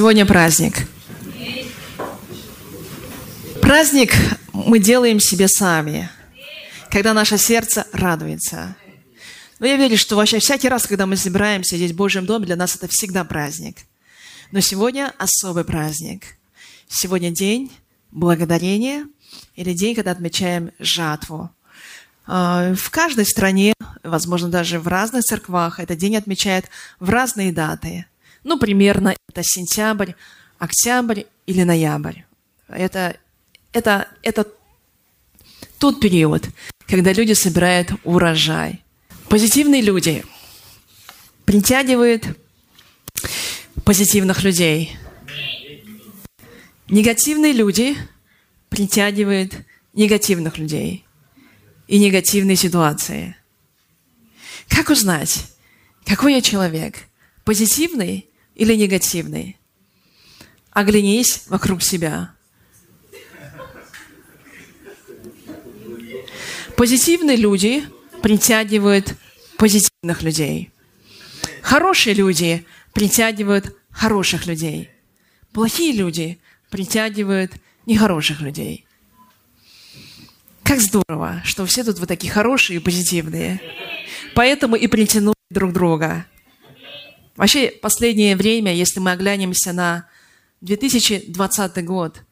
Сегодня праздник. Праздник мы делаем себе сами, когда наше сердце радуется. Но я верю, что вообще всякий раз, когда мы собираемся здесь в Божьем доме, для нас это всегда праздник. Но сегодня особый праздник. Сегодня день благодарения или день, когда отмечаем жатву. А, в каждой стране, возможно, даже в разных церквах, этот день отмечают в разные даты. Ну, примерно это сентябрь, октябрь или ноябрь. Это, это, это тот период, когда люди собирают урожай. Позитивные люди притягивают позитивных людей. Негативные люди притягивают негативных людей и негативные ситуации. Как узнать, какой я человек? Позитивный или негативный? Оглянись вокруг себя. Позитивные люди притягивают позитивных людей. Хорошие люди притягивают хороших людей. Плохие люди притягивают нехороших людей. Как здорово, что все тут вы такие хорошие и позитивные. Поэтому и притянули друг друга. Вообще, последнее время, если мы оглянемся на 2020 год,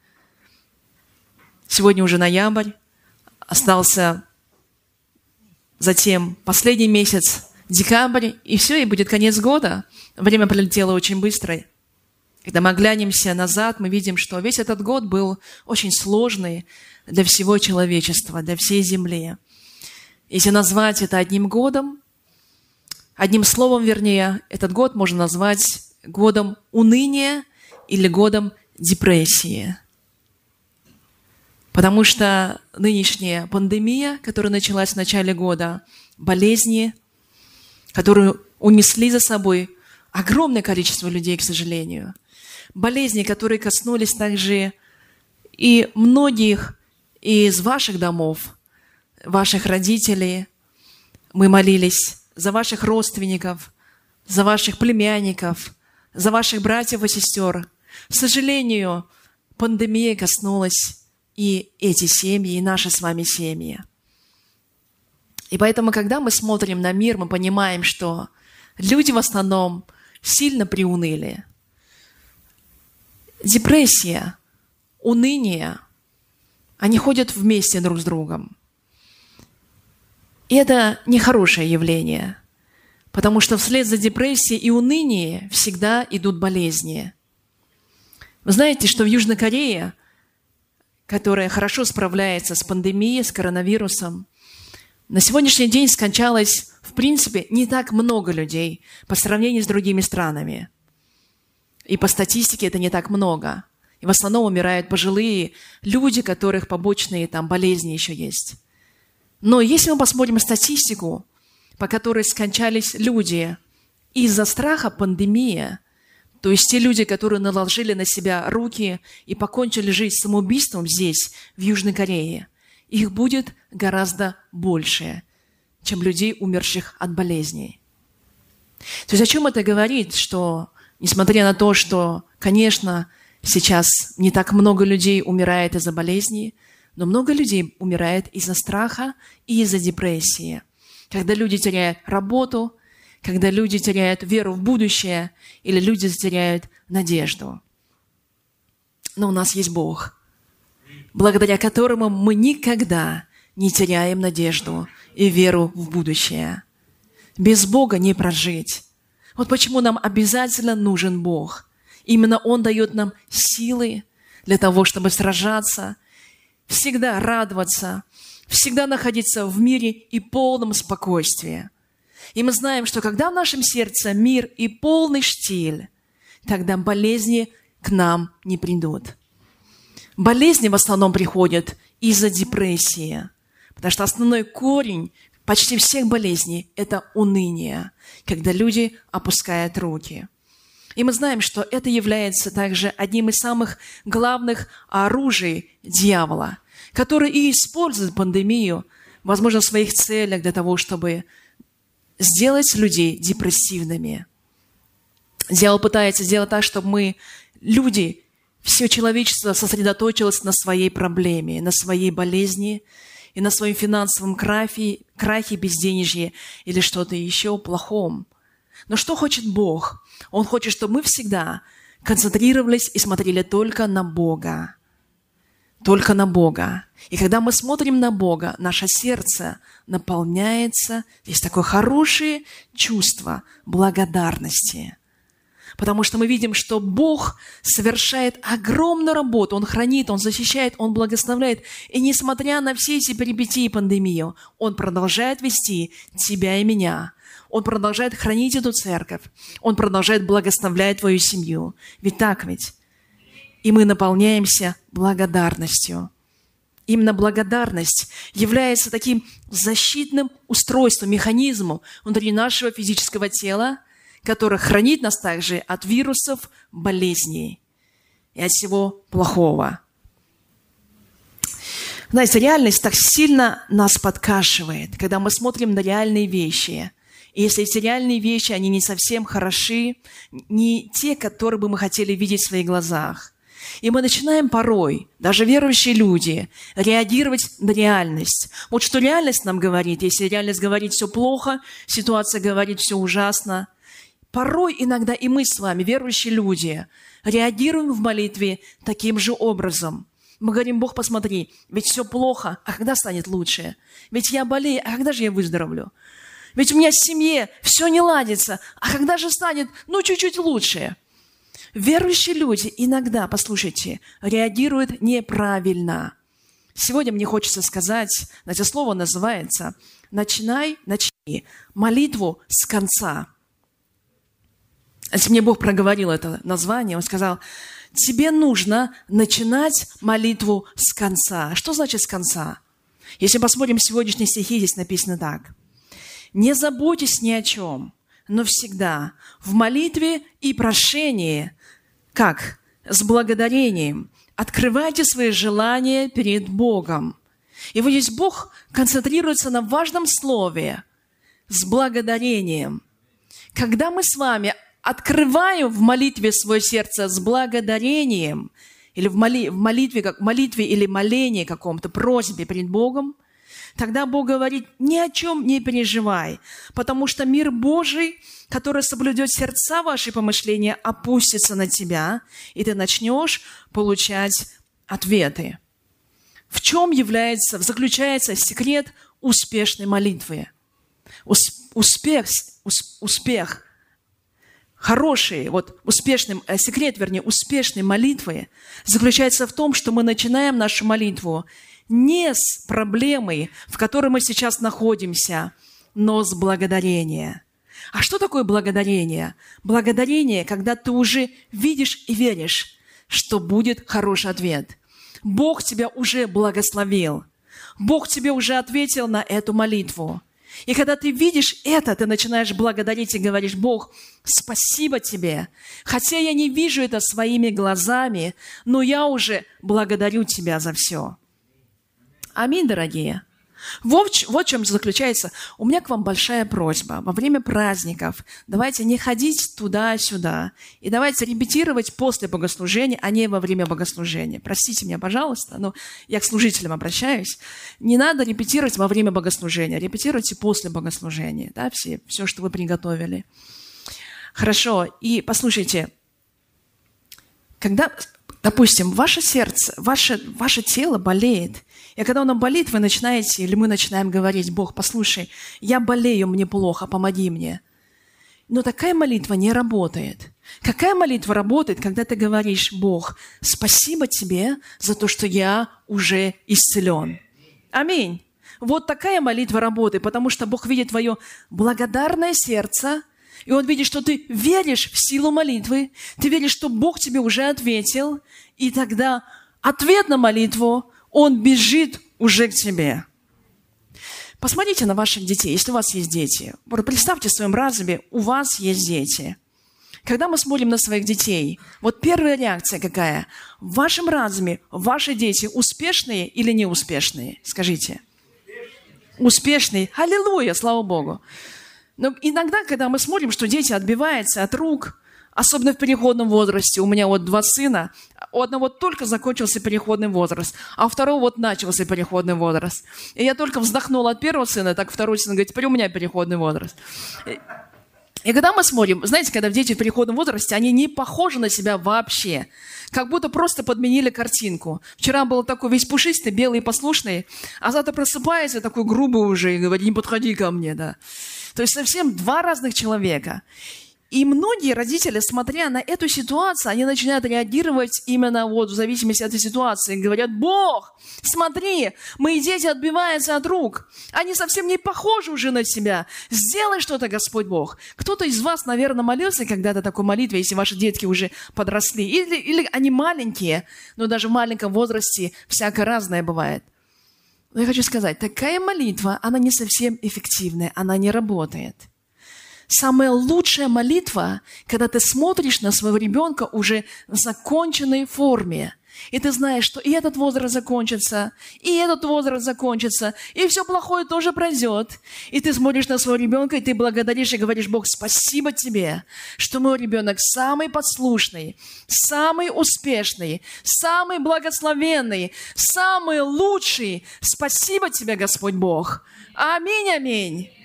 сегодня уже ноябрь, остался затем последний месяц, декабрь, и все, и будет конец года. Время пролетело очень быстро. Когда мы оглянемся назад, мы видим, что весь этот год был очень сложный для всего человечества, для всей Земли. Если назвать это одним годом, Одним словом, вернее, этот год можно назвать годом уныния или годом депрессии. Потому что нынешняя пандемия, которая началась в начале года, болезни, которые унесли за собой огромное количество людей, к сожалению. Болезни, которые коснулись также и многих из ваших домов, ваших родителей. Мы молились за ваших родственников, за ваших племянников, за ваших братьев и сестер. К сожалению, пандемия коснулась и эти семьи, и наши с вами семьи. И поэтому, когда мы смотрим на мир, мы понимаем, что люди в основном сильно приуныли. Депрессия, уныние, они ходят вместе друг с другом. И это нехорошее явление, потому что вслед за депрессией и унынием всегда идут болезни. Вы знаете, что в Южной Корее, которая хорошо справляется с пандемией, с коронавирусом, на сегодняшний день скончалось, в принципе, не так много людей по сравнению с другими странами. И по статистике это не так много. И в основном умирают пожилые люди, которых побочные там болезни еще есть. Но если мы посмотрим статистику, по которой скончались люди из-за страха пандемии, то есть те люди, которые наложили на себя руки и покончили жизнь самоубийством здесь, в Южной Корее, их будет гораздо больше, чем людей, умерших от болезней. То есть о чем это говорит? Что несмотря на то, что, конечно, сейчас не так много людей умирает из-за болезней, но много людей умирает из-за страха и из-за депрессии. Когда люди теряют работу, когда люди теряют веру в будущее или люди теряют надежду. Но у нас есть Бог, благодаря которому мы никогда не теряем надежду и веру в будущее. Без Бога не прожить. Вот почему нам обязательно нужен Бог. Именно Он дает нам силы для того, чтобы сражаться – всегда радоваться, всегда находиться в мире и полном спокойствии. И мы знаем, что когда в нашем сердце мир и полный штиль, тогда болезни к нам не придут. Болезни в основном приходят из-за депрессии, потому что основной корень почти всех болезней – это уныние, когда люди опускают руки – и мы знаем, что это является также одним из самых главных оружий дьявола, который и использует пандемию, возможно, в своих целях для того, чтобы сделать людей депрессивными. Дьявол пытается сделать так, чтобы мы люди, все человечество сосредоточилось на своей проблеме, на своей болезни и на своем финансовом крахе, крахе безденежье или что-то еще плохом. Но что хочет Бог? Он хочет, чтобы мы всегда концентрировались и смотрели только на Бога. Только на Бога. И когда мы смотрим на Бога, наше сердце наполняется, есть такое хорошее чувство благодарности. Потому что мы видим, что Бог совершает огромную работу. Он хранит, Он защищает, Он благословляет. И несмотря на все эти перипетии и пандемию, Он продолжает вести тебя и меня. Он продолжает хранить эту церковь. Он продолжает благословлять твою семью. Ведь так ведь? И мы наполняемся благодарностью. Именно благодарность является таким защитным устройством, механизмом внутри нашего физического тела, который хранит нас также от вирусов, болезней и от всего плохого. Знаете, реальность так сильно нас подкашивает, когда мы смотрим на реальные вещи. И если эти реальные вещи, они не совсем хороши, не те, которые бы мы хотели видеть в своих глазах – и мы начинаем порой, даже верующие люди, реагировать на реальность. Вот что реальность нам говорит. Если реальность говорит все плохо, ситуация говорит все ужасно. Порой иногда и мы с вами, верующие люди, реагируем в молитве таким же образом. Мы говорим, Бог, посмотри, ведь все плохо, а когда станет лучше? Ведь я болею, а когда же я выздоровлю? Ведь у меня в семье все не ладится, а когда же станет, ну, чуть-чуть лучше? Верующие люди иногда, послушайте, реагируют неправильно. Сегодня мне хочется сказать, это слово называется «начинай, начни молитву с конца». Если мне Бог проговорил это название, Он сказал, тебе нужно начинать молитву с конца. Что значит с конца? Если посмотрим сегодняшние стихи, здесь написано так. «Не заботьтесь ни о чем, но всегда в молитве и прошении как? С благодарением. Открывайте свои желания перед Богом. И вот здесь Бог концентрируется на важном слове – с благодарением. Когда мы с вами открываем в молитве свое сердце с благодарением, или в, моли, в молитве, как молитве или молении каком-то, просьбе перед Богом – Тогда Бог говорит, ни о чем не переживай, потому что мир Божий, который соблюдет сердца ваши помышления, опустится на тебя, и ты начнешь получать ответы. В чем является, заключается секрет успешной молитвы? Успех, успех, хороший, вот успешный, э, секрет, вернее, успешной молитвы заключается в том, что мы начинаем нашу молитву не с проблемой, в которой мы сейчас находимся, но с благодарения. А что такое благодарение? Благодарение, когда ты уже видишь и веришь, что будет хороший ответ. Бог тебя уже благословил. Бог тебе уже ответил на эту молитву. И когда ты видишь это, ты начинаешь благодарить и говоришь, Бог, спасибо тебе. Хотя я не вижу это своими глазами, но я уже благодарю тебя за все. Аминь, дорогие. Вот, вот в чем заключается. У меня к вам большая просьба. Во время праздников давайте не ходить туда-сюда. И давайте репетировать после богослужения, а не во время богослужения. Простите меня, пожалуйста, но я к служителям обращаюсь. Не надо репетировать во время богослужения. Репетируйте после богослужения. Да, все, все, что вы приготовили. Хорошо. И послушайте, когда, допустим, ваше сердце, ваше, ваше тело болеет, и когда оно болит, вы начинаете, или мы начинаем говорить, Бог, послушай, я болею, мне плохо, помоги мне. Но такая молитва не работает. Какая молитва работает, когда ты говоришь, Бог, спасибо тебе за то, что я уже исцелен. Аминь. Вот такая молитва работает, потому что Бог видит твое благодарное сердце, и Он видит, что ты веришь в силу молитвы, ты веришь, что Бог тебе уже ответил, и тогда ответ на молитву он бежит уже к тебе. Посмотрите на ваших детей, если у вас есть дети. Представьте в своем разуме, у вас есть дети. Когда мы смотрим на своих детей, вот первая реакция какая? В вашем разуме ваши дети успешные или неуспешные? Скажите. Успешные. Аллилуйя, слава Богу. Но иногда, когда мы смотрим, что дети отбиваются от рук, Особенно в переходном возрасте. У меня вот два сына. У одного только закончился переходный возраст, а у второго вот начался переходный возраст. И я только вздохнула от первого сына, так второй сын говорит, теперь у меня переходный возраст. И когда мы смотрим, знаете, когда дети в переходном возрасте, они не похожи на себя вообще. Как будто просто подменили картинку. Вчера был такой весь пушистый, белый и послушный, а завтра просыпается такой грубый уже и говорит, не подходи ко мне, да. То есть совсем два разных человека. И многие родители, смотря на эту ситуацию, они начинают реагировать именно вот в зависимости от этой ситуации. Говорят, Бог, смотри, мои дети отбиваются от рук. Они совсем не похожи уже на себя. Сделай что-то, Господь Бог. Кто-то из вас, наверное, молился когда-то такой молитве, если ваши детки уже подросли. Или, или они маленькие, но даже в маленьком возрасте всякое разное бывает. Но я хочу сказать, такая молитва, она не совсем эффективная, она не работает. Самая лучшая молитва, когда ты смотришь на своего ребенка уже в законченной форме. И ты знаешь, что и этот возраст закончится, и этот возраст закончится, и все плохое тоже пройдет. И ты смотришь на своего ребенка, и ты благодаришь и говоришь, Бог, спасибо тебе, что мой ребенок самый послушный, самый успешный, самый благословенный, самый лучший. Спасибо тебе, Господь Бог. Аминь, аминь.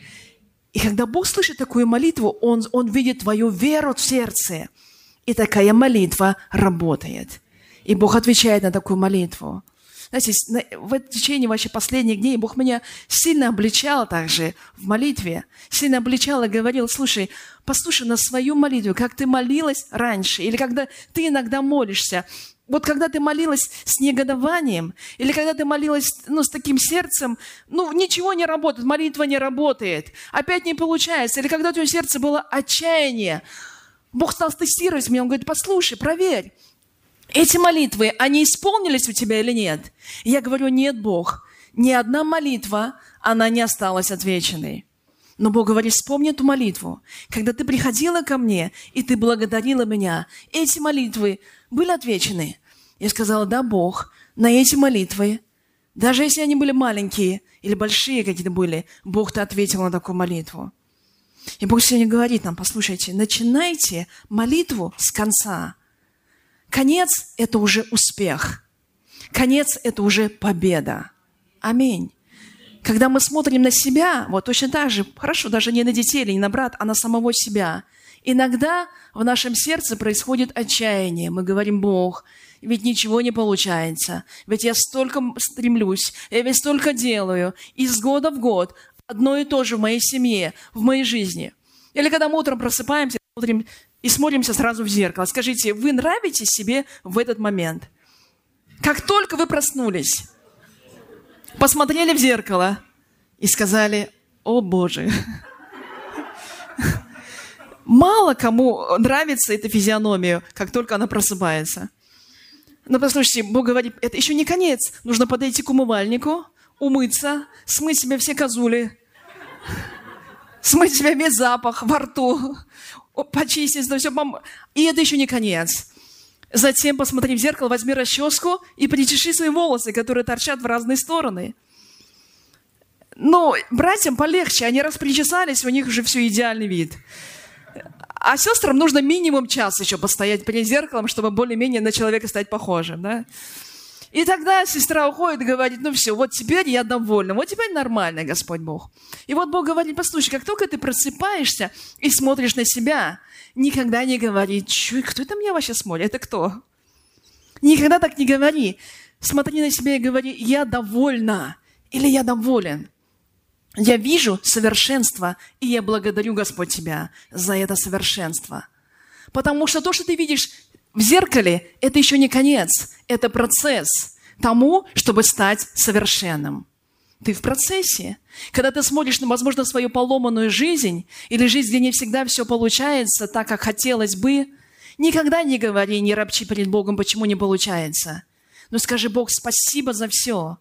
И когда Бог слышит такую молитву, Он, он видит твою веру в сердце. И такая молитва работает. И Бог отвечает на такую молитву. Знаете, в течение вообще последних дней Бог меня сильно обличал также в молитве. Сильно обличал и говорил, слушай, послушай на свою молитву, как ты молилась раньше, или когда ты иногда молишься. Вот когда ты молилась с негодованием, или когда ты молилась ну, с таким сердцем, ну, ничего не работает, молитва не работает, опять не получается. Или когда у тебя сердце было отчаяние, Бог стал тестировать меня, Он говорит, послушай, проверь, эти молитвы, они исполнились у тебя или нет? Я говорю, нет, Бог, ни одна молитва, она не осталась отвеченной. Но Бог говорит, вспомни эту молитву. Когда ты приходила ко мне, и ты благодарила меня, эти молитвы были отвечены. Я сказала, да, Бог, на эти молитвы, даже если они были маленькие или большие какие-то были, Бог, ты ответил на такую молитву. И Бог сегодня говорит нам, послушайте, начинайте молитву с конца. Конец – это уже успех. Конец – это уже победа. Аминь. Когда мы смотрим на себя, вот точно так же, хорошо, даже не на детей или не на брат, а на самого себя. Иногда в нашем сердце происходит отчаяние. Мы говорим, Бог, ведь ничего не получается. Ведь я столько стремлюсь, я ведь столько делаю. Из года в год одно и то же в моей семье, в моей жизни. Или когда мы утром просыпаемся смотрим, и смотримся сразу в зеркало. Скажите, вы нравитесь себе в этот момент? Как только вы проснулись, посмотрели в зеркало и сказали, о Боже, мало кому нравится эта физиономия, как только она просыпается. Но послушайте, Бог говорит, это еще не конец. Нужно подойти к умывальнику, умыться, смыть себе все козули, смыть себе весь запах во рту, почистить, все, пом... и это еще не конец. Затем посмотри в зеркало, возьми расческу и причеши свои волосы, которые торчат в разные стороны. Но братьям полегче, они раз причесались, у них уже все идеальный вид. А сестрам нужно минимум час еще постоять перед зеркалом, чтобы более-менее на человека стать похожим. Да? И тогда сестра уходит и говорит, ну все, вот теперь я довольна, вот теперь нормально, Господь Бог. И вот Бог говорит, послушай, как только ты просыпаешься и смотришь на себя, никогда не говори, кто это меня вообще смотрит, это кто? Никогда так не говори. Смотри на себя и говори, я довольна или я доволен. Я вижу совершенство, и я благодарю, Господь, Тебя за это совершенство. Потому что то, что ты видишь в зеркале – это еще не конец, это процесс тому, чтобы стать совершенным. Ты в процессе. Когда ты смотришь, на, возможно, свою поломанную жизнь или жизнь, где не всегда все получается так, как хотелось бы, никогда не говори, не ропчи перед Богом, почему не получается. Но скажи, Бог, спасибо за все.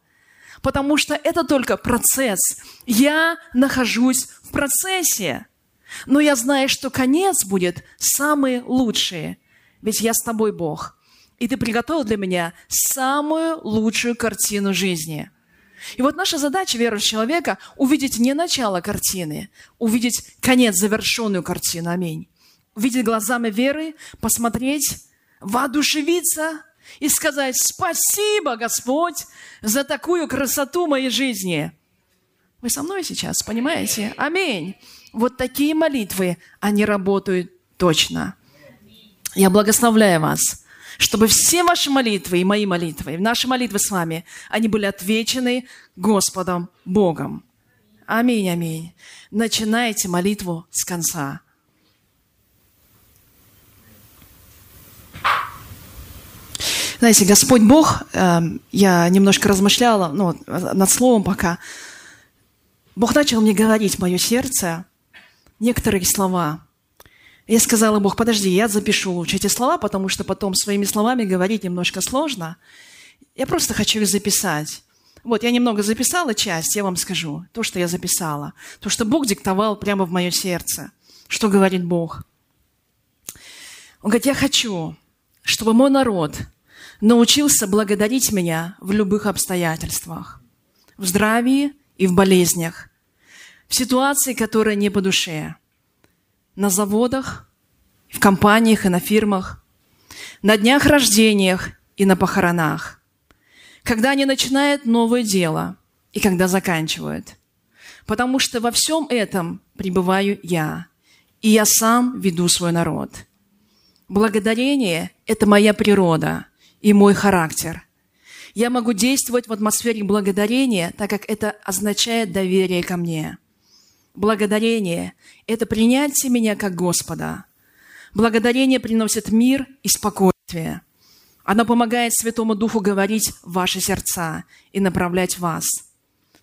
Потому что это только процесс. Я нахожусь в процессе. Но я знаю, что конец будет самый лучший ведь я с тобой, Бог. И ты приготовил для меня самую лучшую картину жизни. И вот наша задача верующего человека – увидеть не начало картины, увидеть конец, завершенную картину. Аминь. видеть глазами веры, посмотреть, воодушевиться и сказать «Спасибо, Господь, за такую красоту моей жизни». Вы со мной сейчас, понимаете? Аминь. Вот такие молитвы, они работают точно. Я благословляю вас, чтобы все ваши молитвы и мои молитвы, и наши молитвы с вами, они были отвечены Господом Богом. Аминь, аминь. Начинайте молитву с конца. Знаете, Господь Бог, э, я немножко размышляла ну, над словом пока. Бог начал мне говорить в мое сердце некоторые слова. Я сказала, Бог, подожди, я запишу лучше эти слова, потому что потом своими словами говорить немножко сложно. Я просто хочу их записать. Вот, я немного записала часть, я вам скажу. То, что я записала. То, что Бог диктовал прямо в мое сердце. Что говорит Бог? Он говорит, я хочу, чтобы мой народ – научился благодарить меня в любых обстоятельствах, в здравии и в болезнях, в ситуации, которая не по душе, на заводах, в компаниях и на фирмах, на днях рождениях и на похоронах, когда они начинают новое дело и когда заканчивают. Потому что во всем этом пребываю я, и я сам веду свой народ. Благодарение – это моя природа – и мой характер. Я могу действовать в атмосфере благодарения, так как это означает доверие ко мне. Благодарение – это принятие меня как Господа. Благодарение приносит мир и спокойствие. Оно помогает Святому Духу говорить в ваши сердца и направлять вас.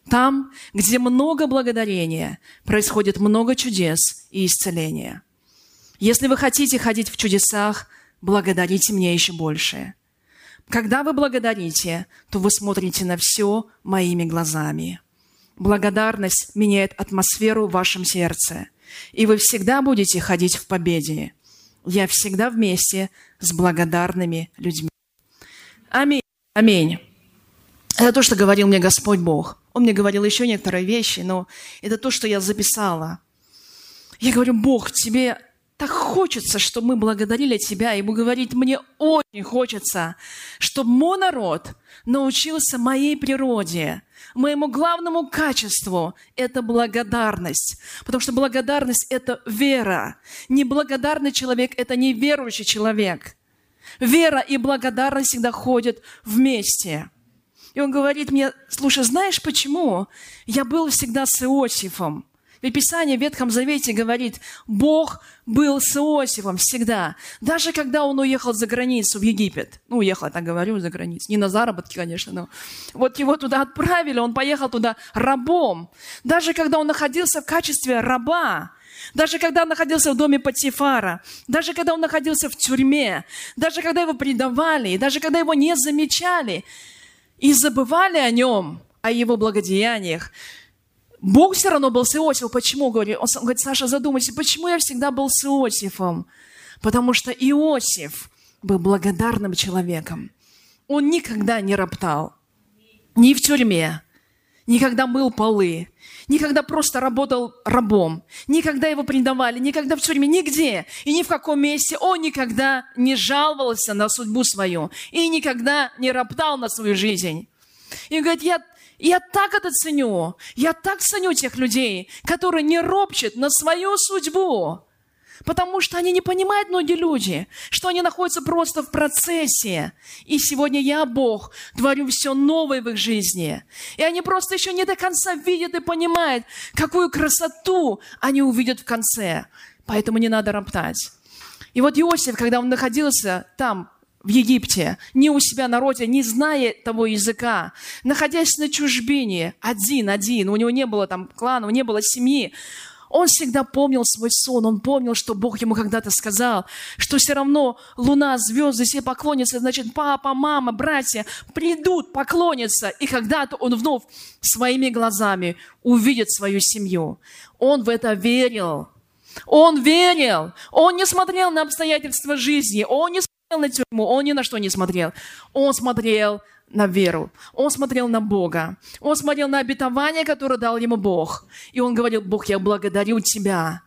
Там, где много благодарения, происходит много чудес и исцеления. Если вы хотите ходить в чудесах, благодарите мне еще больше – когда вы благодарите, то вы смотрите на все моими глазами. Благодарность меняет атмосферу в вашем сердце, и вы всегда будете ходить в победе. Я всегда вместе с благодарными людьми. Аминь. Аминь. Это то, что говорил мне Господь Бог. Он мне говорил еще некоторые вещи, но это то, что я записала. Я говорю, Бог, тебе так хочется, чтобы мы благодарили Тебя. Ему говорит, мне очень хочется, чтобы мой народ научился моей природе, моему главному качеству – это благодарность. Потому что благодарность – это вера. Неблагодарный человек – это неверующий человек. Вера и благодарность всегда ходят вместе. И он говорит мне, слушай, знаешь почему? Я был всегда с Иосифом. Ведь Писание в Ветхом Завете говорит, Бог был с Иосифом всегда. Даже когда он уехал за границу, в Египет. Ну, уехал, я так говорю, за границу. Не на заработки, конечно, но... Вот его туда отправили, он поехал туда рабом. Даже когда он находился в качестве раба, даже когда он находился в доме Патифара, даже когда он находился в тюрьме, даже когда его предавали, даже когда его не замечали и забывали о нем, о его благодеяниях, Бог все равно был с Иосифом. Почему? Говорит, он говорит, Саша, задумайся, почему я всегда был с Иосифом? Потому что Иосиф был благодарным человеком. Он никогда не роптал. Ни в тюрьме, никогда мыл полы, никогда просто работал рабом, никогда его предавали, никогда в тюрьме, нигде и ни в каком месте он никогда не жаловался на судьбу свою и никогда не роптал на свою жизнь. И говорит, я я так это ценю. Я так ценю тех людей, которые не ропчат на свою судьбу. Потому что они не понимают, многие люди, что они находятся просто в процессе. И сегодня я, Бог, творю все новое в их жизни. И они просто еще не до конца видят и понимают, какую красоту они увидят в конце. Поэтому не надо роптать. И вот Иосиф, когда он находился там, в Египте, не у себя на родине, не зная того языка, находясь на чужбине, один-один, у него не было там клана, у него не было семьи, он всегда помнил свой сон, он помнил, что Бог ему когда-то сказал, что все равно луна, звезды все поклонятся, значит, папа, мама, братья придут, поклонятся, и когда-то он вновь своими глазами увидит свою семью. Он в это верил. Он верил. Он не смотрел на обстоятельства жизни. Он не на тюрьму, он ни на что не смотрел. Он смотрел на веру. Он смотрел на Бога. Он смотрел на обетование, которое дал ему Бог. И он говорил, Бог, я благодарю Тебя.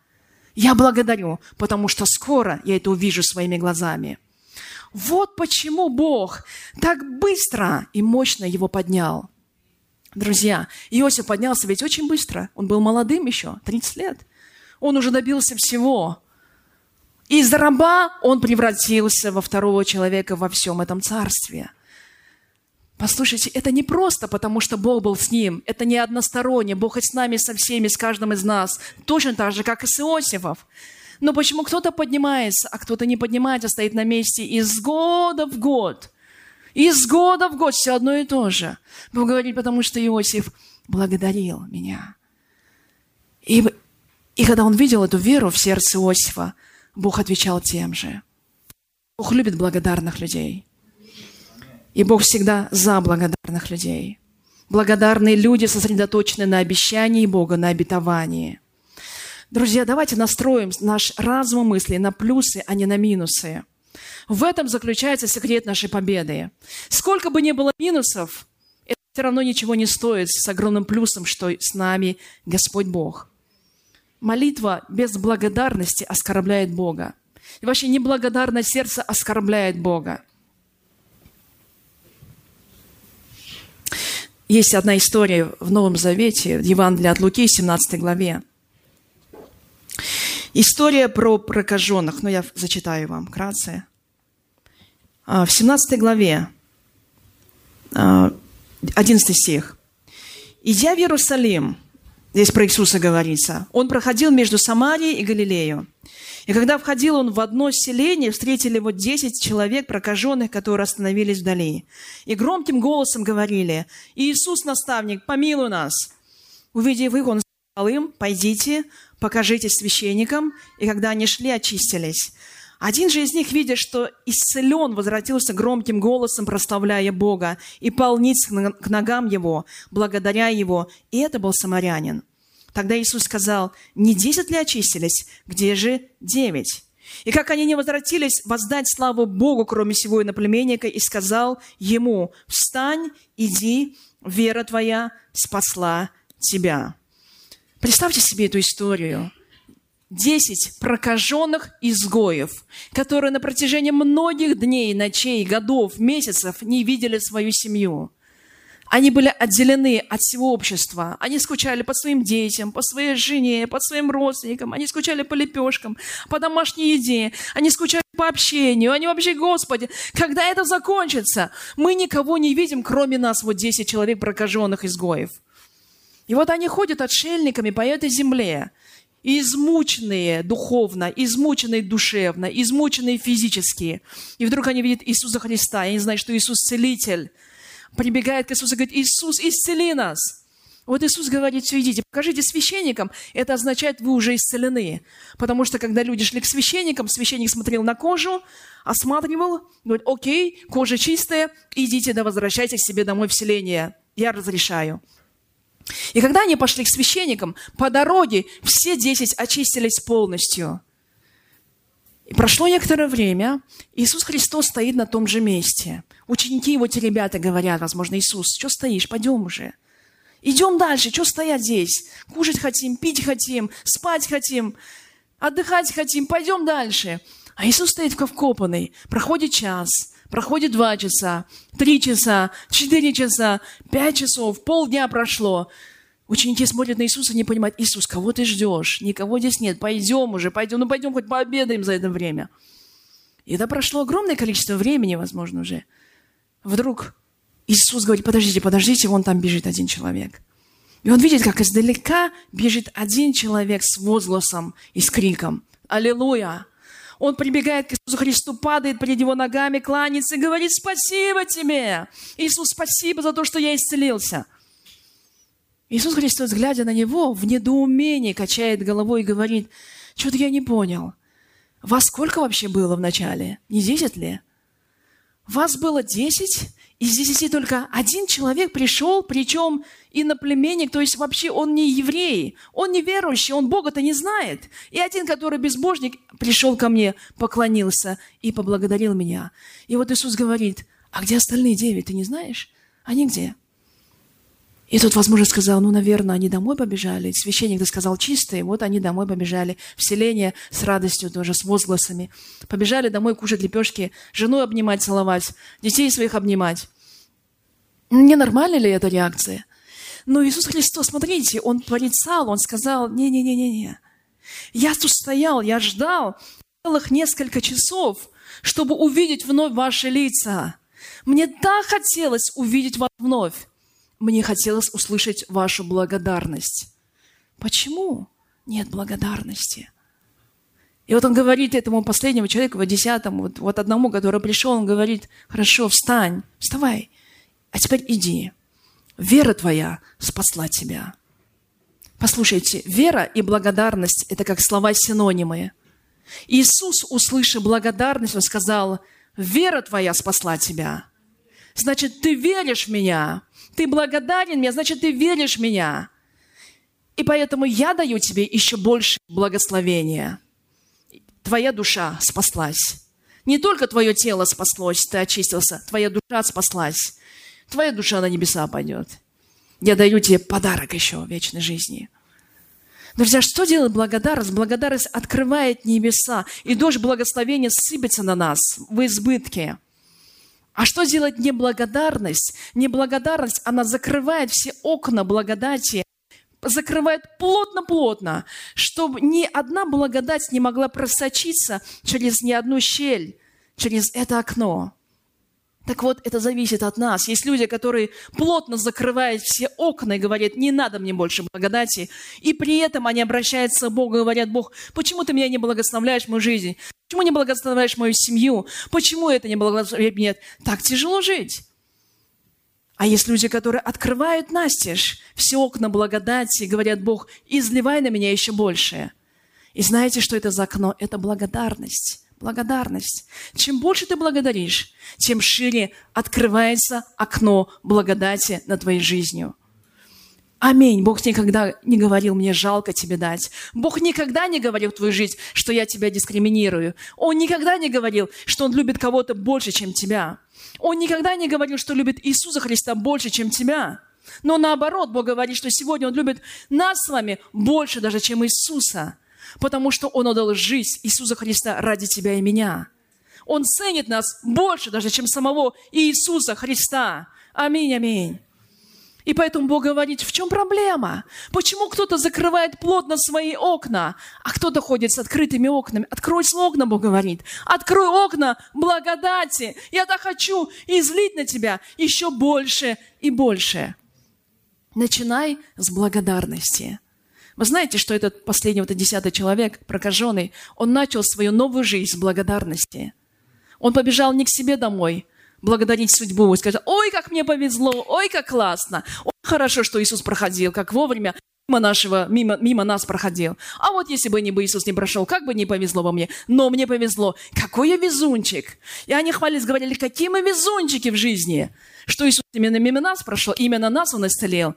Я благодарю, потому что скоро я это увижу своими глазами. Вот почему Бог так быстро и мощно его поднял. Друзья, Иосиф поднялся ведь очень быстро. Он был молодым еще, 30 лет. Он уже добился всего. Из раба он превратился во второго человека во всем этом царстве. Послушайте, это не просто потому, что Бог был с ним. Это не односторонне. Бог с нами, со всеми, с каждым из нас. Точно так же, как и с Иосифов. Но почему кто-то поднимается, а кто-то не поднимается, стоит на месте из года в год? Из года в год все одно и то же. Бог говорит, потому что Иосиф благодарил меня. И, и когда он видел эту веру в сердце Иосифа, Бог отвечал тем же. Бог любит благодарных людей. И Бог всегда за благодарных людей. Благодарные люди сосредоточены на обещании Бога, на обетовании. Друзья, давайте настроим наш разум мысли на плюсы, а не на минусы. В этом заключается секрет нашей победы. Сколько бы ни было минусов, это все равно ничего не стоит с огромным плюсом, что с нами Господь Бог. Молитва без благодарности оскорбляет Бога. И вообще неблагодарное сердце оскорбляет Бога. Есть одна история в Новом Завете, в Евангелии от Луки, 17 главе. История про прокаженных, но я зачитаю вам вкратце. А, в 17 главе, 11 а, стих. «Идя в Иерусалим, здесь про Иисуса говорится, он проходил между Самарией и Галилею. И когда входил он в одно селение, встретили его десять человек, прокаженных, которые остановились вдали. И громким голосом говорили, «Иисус, наставник, помилуй нас!» Увидев их, он сказал им, «Пойдите, покажитесь священникам». И когда они шли, очистились. Один же из них, видя, что исцелен, возвратился громким голосом, прославляя Бога, и пал к ногам его, благодаря его, и это был самарянин. Тогда Иисус сказал, не десять ли очистились, где же девять? И как они не возвратились воздать славу Богу, кроме сего иноплеменника, и сказал ему, встань, иди, вера твоя спасла тебя. Представьте себе эту историю. Десять прокаженных изгоев, которые на протяжении многих дней, ночей, годов, месяцев не видели свою семью – они были отделены от всего общества. Они скучали по своим детям, по своей жене, по своим родственникам. Они скучали по лепешкам, по домашней еде. Они скучали по общению. Они вообще, Господи, когда это закончится? Мы никого не видим, кроме нас, вот 10 человек прокаженных изгоев. И вот они ходят отшельниками по этой земле, измученные духовно, измученные душевно, измученные физически. И вдруг они видят Иисуса Христа, и они знают, что Иисус целитель – прибегает к Иисусу и говорит, Иисус, исцели нас. Вот Иисус говорит, все, идите, покажите священникам. Это означает, вы уже исцелены. Потому что, когда люди шли к священникам, священник смотрел на кожу, осматривал, говорит, окей, кожа чистая, идите, да возвращайтесь к себе домой в селение. Я разрешаю. И когда они пошли к священникам, по дороге все десять очистились полностью. И прошло некоторое время, Иисус Христос стоит на том же месте. Ученики его, те ребята говорят, возможно, Иисус, что стоишь, пойдем уже. Идем дальше, что стоять здесь? Кушать хотим, пить хотим, спать хотим, отдыхать хотим, пойдем дальше. А Иисус стоит как вкопанный. Проходит час, проходит два часа, три часа, четыре часа, пять часов, полдня прошло. Ученики смотрят на Иисуса и не понимают, Иисус, кого ты ждешь? Никого здесь нет, пойдем уже, пойдем, ну пойдем хоть пообедаем за это время. И это прошло огромное количество времени, возможно, уже. Вдруг Иисус говорит, подождите, подождите, вон там бежит один человек. И он видит, как издалека бежит один человек с возгласом и с криком. Аллилуйя! Он прибегает к Иисусу Христу, падает перед его ногами, кланяется и говорит, спасибо тебе! Иисус, спасибо за то, что я исцелился. Иисус Христос, глядя на него, в недоумении качает головой и говорит, что-то я не понял. Вас сколько вообще было в начале? Не десять ли? Вас было десять, из десяти только один человек пришел, причем иноплеменник, то есть вообще он не еврей, он не верующий, он Бога-то не знает. И один, который безбожник, пришел ко мне, поклонился и поблагодарил меня. И вот Иисус говорит, а где остальные девять, ты не знаешь? Они где? И тут, возможно, сказал, ну, наверное, они домой побежали. Священник сказал чистые, вот они домой побежали. В селение с радостью тоже, с возгласами. Побежали домой кушать лепешки, жену обнимать, целовать, детей своих обнимать. Ненормальна ли эта реакция? Но Иисус Христос, смотрите, Он порицал, Он сказал, не-не-не-не-не. Я тут стоял, я ждал целых несколько часов, чтобы увидеть вновь ваши лица. Мне так хотелось увидеть вас вновь мне хотелось услышать вашу благодарность. Почему нет благодарности? И вот он говорит этому последнему человеку, вот десятому, вот, вот одному, который пришел, он говорит, хорошо, встань, вставай, а теперь иди. Вера твоя спасла тебя. Послушайте, вера и благодарность – это как слова-синонимы. Иисус, услышав благодарность, Он сказал, вера твоя спасла тебя. Значит, ты веришь в меня, ты благодарен мне, значит, ты веришь в меня. И поэтому я даю тебе еще больше благословения. Твоя душа спаслась. Не только твое тело спаслось, ты очистился, твоя душа спаслась. Твоя душа на небеса пойдет. Я даю тебе подарок еще вечной жизни. Друзья, что делает благодарность? Благодарность открывает небеса, и дождь благословения сыпется на нас в избытке – а что делать неблагодарность? Неблагодарность, она закрывает все окна благодати, закрывает плотно-плотно, чтобы ни одна благодать не могла просочиться через ни одну щель, через это окно. Так вот, это зависит от нас. Есть люди, которые плотно закрывают все окна и говорят, не надо мне больше благодати. И при этом они обращаются к Богу и говорят, Бог, почему ты меня не благословляешь мою жизнь? Почему не благословляешь мою семью? Почему это не благословляет меня? Так тяжело жить. А есть люди, которые открывают настежь все окна благодати и говорят, Бог, изливай на меня еще больше. И знаете, что это за окно? Это благодарность благодарность. Чем больше ты благодаришь, тем шире открывается окно благодати над твоей жизнью. Аминь. Бог никогда не говорил, мне жалко тебе дать. Бог никогда не говорил в твою жизнь, что я тебя дискриминирую. Он никогда не говорил, что Он любит кого-то больше, чем тебя. Он никогда не говорил, что любит Иисуса Христа больше, чем тебя. Но наоборот, Бог говорит, что сегодня Он любит нас с вами больше даже, чем Иисуса потому что Он отдал жизнь Иисуса Христа ради тебя и меня. Он ценит нас больше даже, чем самого Иисуса Христа. Аминь, аминь. И поэтому Бог говорит, в чем проблема? Почему кто-то закрывает плотно свои окна, а кто-то ходит с открытыми окнами? Открой окна, Бог говорит. Открой окна благодати. Я так хочу излить на тебя еще больше и больше. Начинай с благодарности. Вы знаете, что этот последний, вот этот десятый человек, прокаженный, он начал свою новую жизнь с благодарности. Он побежал не к себе домой, благодарить судьбу, и сказать, ой, как мне повезло, ой, как классно, ой, хорошо, что Иисус проходил, как вовремя мимо, нашего, мимо, мимо нас проходил. А вот если бы не бы Иисус не прошел, как бы не повезло бы мне. Но мне повезло. Какой я везунчик. И они хвалились, говорили, какие мы везунчики в жизни, что Иисус именно мимо нас прошел, именно нас Он исцелил.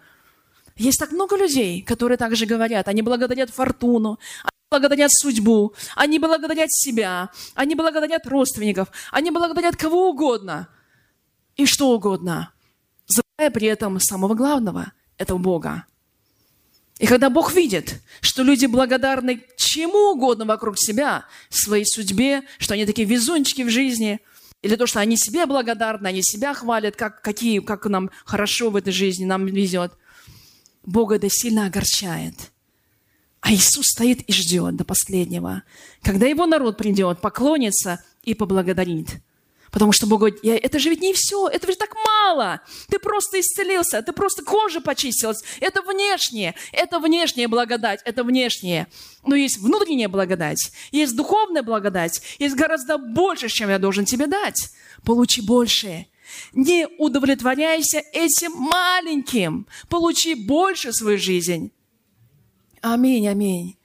Есть так много людей, которые также говорят, они благодарят фортуну, они благодарят судьбу, они благодарят себя, они благодарят родственников, они благодарят кого угодно и что угодно, забывая при этом самого главного – это Бога. И когда Бог видит, что люди благодарны чему угодно вокруг себя, своей судьбе, что они такие везунчики в жизни, или то, что они себе благодарны, они себя хвалят, как, какие, как нам хорошо в этой жизни, нам везет – Бога это сильно огорчает. А Иисус стоит и ждет до последнего, когда его народ придет, поклонится и поблагодарит. Потому что Бог говорит, это же ведь не все, это же так мало. Ты просто исцелился, ты просто кожа почистилась. Это внешнее, это внешняя благодать, это внешнее. Но есть внутренняя благодать, есть духовная благодать, есть гораздо больше, чем я должен тебе дать. Получи больше. Не удовлетворяйся этим маленьким. Получи больше свою жизнь. Аминь, аминь.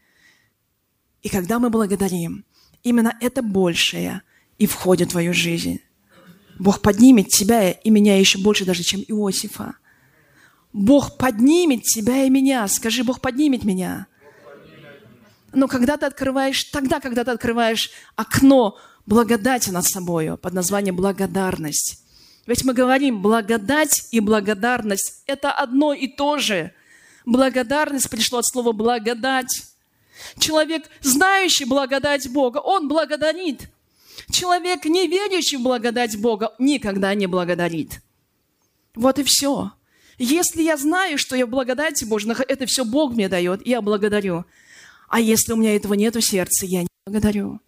И когда мы благодарим, именно это большее и входит в твою жизнь. Бог поднимет тебя и меня еще больше даже, чем Иосифа. Бог поднимет тебя и меня. Скажи, Бог поднимет меня. Но когда ты открываешь, тогда, когда ты открываешь окно благодати над собой под названием благодарность, Ведь мы говорим, благодать и благодарность – это одно и то же. Благодарность пришло от слова «благодать». Человек, знающий благодать Бога, он благодарит. Человек, не верящий в благодать Бога, никогда не благодарит. Вот и все. Если я знаю, что я в благодати Божьей, это все Бог мне дает, я благодарю. А если у меня этого нет в сердце, я не благодарю.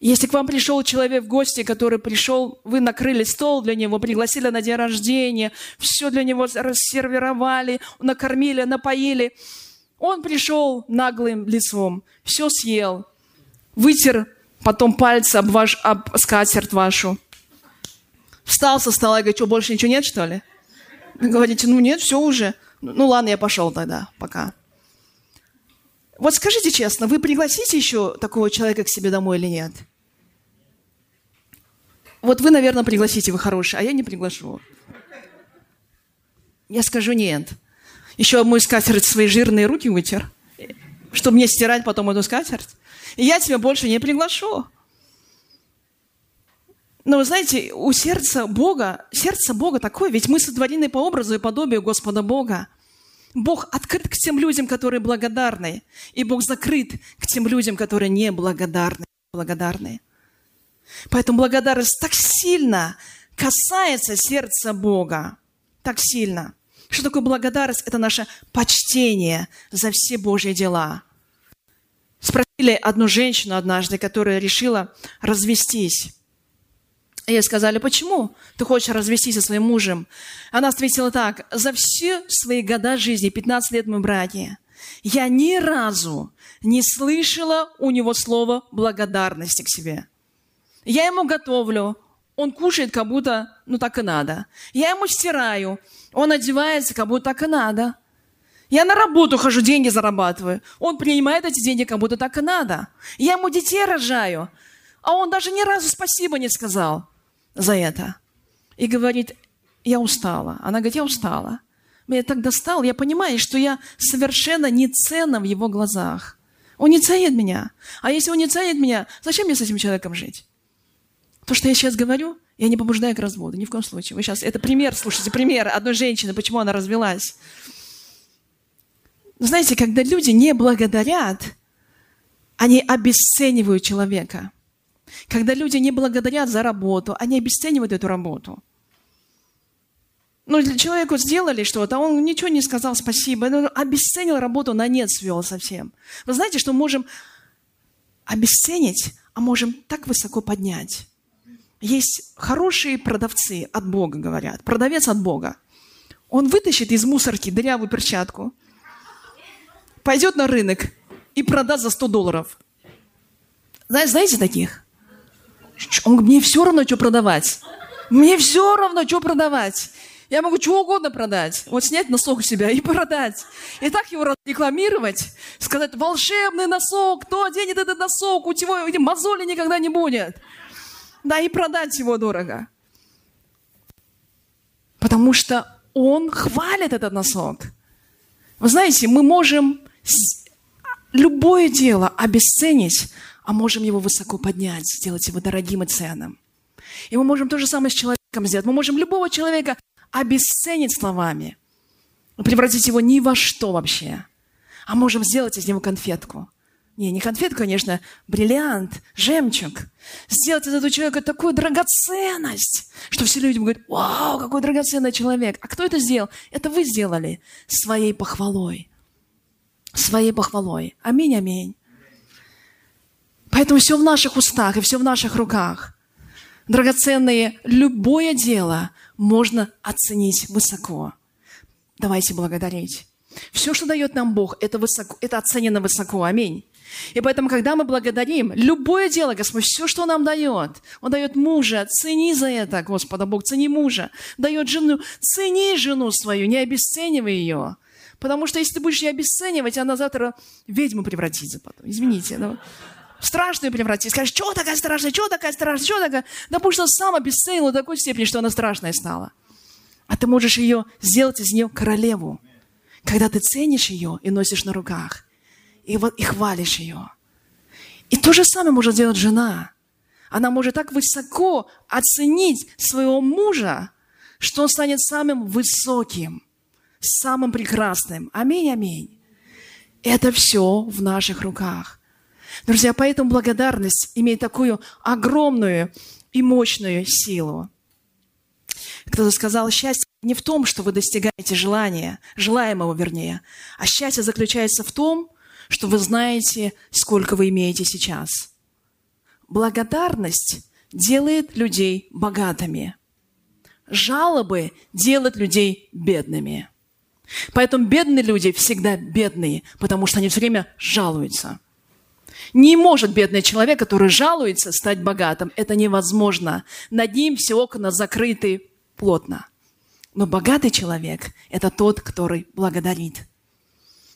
Если к вам пришел человек в гости, который пришел, вы накрыли стол для него, пригласили на день рождения, все для него рассервировали, накормили, напоили – он пришел наглым лицом, все съел, вытер потом пальцы об, ваш, об скатерть вашу. Встал со стола и говорит, что, больше ничего нет, что ли? Вы говорите, ну нет, все уже. Ну ладно, я пошел тогда, пока. Вот скажите честно, вы пригласите еще такого человека к себе домой или нет? Вот вы, наверное, пригласите, вы хороший, а я не приглашу. Я скажу нет. Еще мой скатерть свои жирные руки вытер, чтобы мне стирать потом эту скатерть. И я тебя больше не приглашу. Но вы знаете, у сердца Бога, сердце Бога такое, ведь мы сотворены по образу и подобию Господа Бога. Бог открыт к тем людям, которые благодарны, и Бог закрыт к тем людям, которые не благодарны. благодарны. Поэтому благодарность так сильно касается сердца Бога. Так сильно. Что такое благодарность? Это наше почтение за все Божьи дела. Спросили одну женщину однажды, которая решила развестись. Ей сказали, почему ты хочешь развестись со своим мужем? Она ответила так, за все свои года жизни, 15 лет мы браке, я ни разу не слышала у него слова благодарности к себе. Я ему готовлю, он кушает, как будто, ну так и надо. Я ему стираю, он одевается, как будто так и надо. Я на работу хожу, деньги зарабатываю. Он принимает эти деньги, как будто так и надо. Я ему детей рожаю. А он даже ни разу спасибо не сказал за это. И говорит, я устала. Она говорит, я устала. Меня так достал, я понимаю, что я совершенно не ценна в его глазах. Он не ценит меня. А если он не ценит меня, зачем мне с этим человеком жить? То, что я сейчас говорю, я не побуждаю к разводу, ни в коем случае. Вы сейчас, это пример, слушайте, пример одной женщины, почему она развелась. Знаете, когда люди не благодарят, они обесценивают человека. Когда люди не благодарят за работу, они обесценивают эту работу. Ну, для человека сделали что-то, он ничего не сказал спасибо, он обесценил работу, на нет свел совсем. Вы знаете, что можем обесценить, а можем так высоко поднять. Есть хорошие продавцы от Бога, говорят. Продавец от Бога. Он вытащит из мусорки дырявую перчатку, пойдет на рынок и продаст за 100 долларов. Знаете, знаете таких? Он мне все равно, что продавать. Мне все равно, что продавать. Я могу что угодно продать. Вот снять носок у себя и продать. И так его рекламировать. Сказать, волшебный носок, кто оденет этот носок, у него мозоли никогда не будет да и продать его дорого. Потому что он хвалит этот носок. Вы знаете, мы можем любое дело обесценить, а можем его высоко поднять, сделать его дорогим и ценным. И мы можем то же самое с человеком сделать. Мы можем любого человека обесценить словами, превратить его ни во что вообще, а можем сделать из него конфетку – не, не конфет, конечно, бриллиант, жемчуг. Сделать из этого человека такую драгоценность, что все люди говорят, вау, какой драгоценный человек. А кто это сделал? Это вы сделали своей похвалой. Своей похвалой. Аминь, аминь. Поэтому все в наших устах и все в наших руках. Драгоценные, любое дело можно оценить высоко. Давайте благодарить. Все, что дает нам Бог, это, высоко, это оценено высоко. Аминь. И поэтому, когда мы благодарим, любое дело, Господь, все, что нам дает, Он дает мужа, цени за это, Господа Бог, цени мужа, дает жену, цени жену свою, не обесценивай ее. Потому что если ты будешь ее обесценивать, она завтра ведьму превратится потом. Извините. Но страшную превратить. Скажешь, что такая страшная, что такая страшная, что такая? Да потому что сам обесценил до такой степени, что она страшная стала. А ты можешь ее сделать из нее королеву. Когда ты ценишь ее и носишь на руках – и, вот, и хвалишь ее. И то же самое может сделать жена. она может так высоко оценить своего мужа, что он станет самым высоким, самым прекрасным. Аминь, аминь. Это все в наших руках. Друзья, поэтому благодарность имеет такую огромную и мощную силу. Кто-то сказал, счастье не в том, что вы достигаете желания, желаемого вернее, а счастье заключается в том, что вы знаете, сколько вы имеете сейчас. Благодарность делает людей богатыми. Жалобы делают людей бедными. Поэтому бедные люди всегда бедные, потому что они все время жалуются. Не может бедный человек, который жалуется, стать богатым. Это невозможно. Над ним все окна закрыты плотно. Но богатый человек – это тот, который благодарит.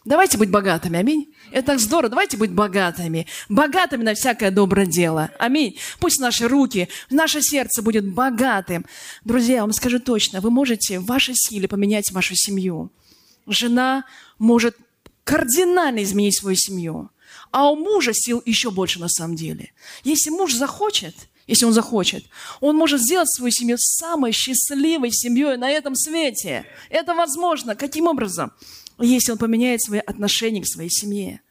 Давайте быть богатыми, аминь. Это так здорово, давайте быть богатыми. Богатыми на всякое доброе дело, аминь. Пусть наши руки, наше сердце будет богатым. Друзья, я вам скажу точно, вы можете в вашей силе поменять вашу семью. Жена может кардинально изменить свою семью, а у мужа сил еще больше на самом деле. Если муж захочет – если он захочет. Он может сделать свою семью самой счастливой семьей на этом свете. Это возможно. Каким образом? Если он поменяет свои отношения к своей семье.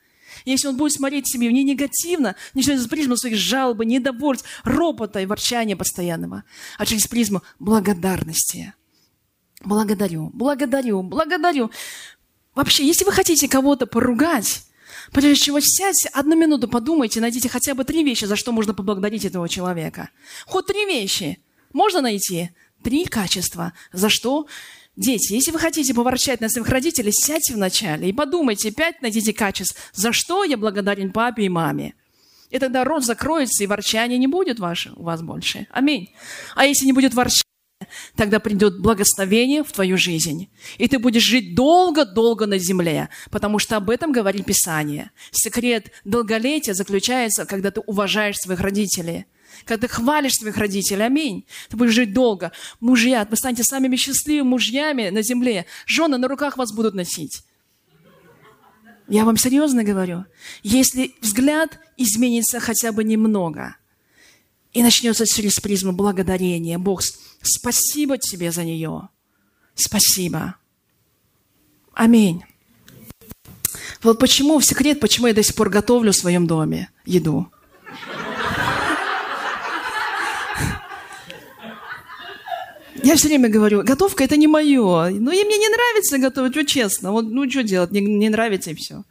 Если он будет смотреть семью не негативно, не через призму своих жалоб, недовольств, ропота и ворчания постоянного, а через призму благодарности. Благодарю, благодарю, благодарю. Вообще, если вы хотите кого-то поругать, Прежде чего сядьте, одну минуту подумайте, найдите хотя бы три вещи, за что можно поблагодарить этого человека. Хоть три вещи. Можно найти? Три качества. За что? Дети, если вы хотите поворчать на своих родителей, сядьте вначале и подумайте, пять найдите качеств, за что я благодарен папе и маме. И тогда рот закроется, и ворчания не будет ваше, у вас больше. Аминь. А если не будет ворчания, тогда придет благословение в твою жизнь. И ты будешь жить долго-долго на земле, потому что об этом говорит Писание. Секрет долголетия заключается, когда ты уважаешь своих родителей. Когда ты хвалишь своих родителей, аминь. Ты будешь жить долго. Мужья, вы станете самыми счастливыми мужьями на земле. Жены на руках вас будут носить. Я вам серьезно говорю. Если взгляд изменится хотя бы немного, и начнется через призму благодарения. Бог, Спасибо тебе за нее. Спасибо. Аминь. Вот почему, в секрет, почему я до сих пор готовлю в своем доме еду. Я все время говорю, готовка это не мое. Ну, и мне не нравится готовить, вот честно. Вот, ну, что делать, не, не нравится и все.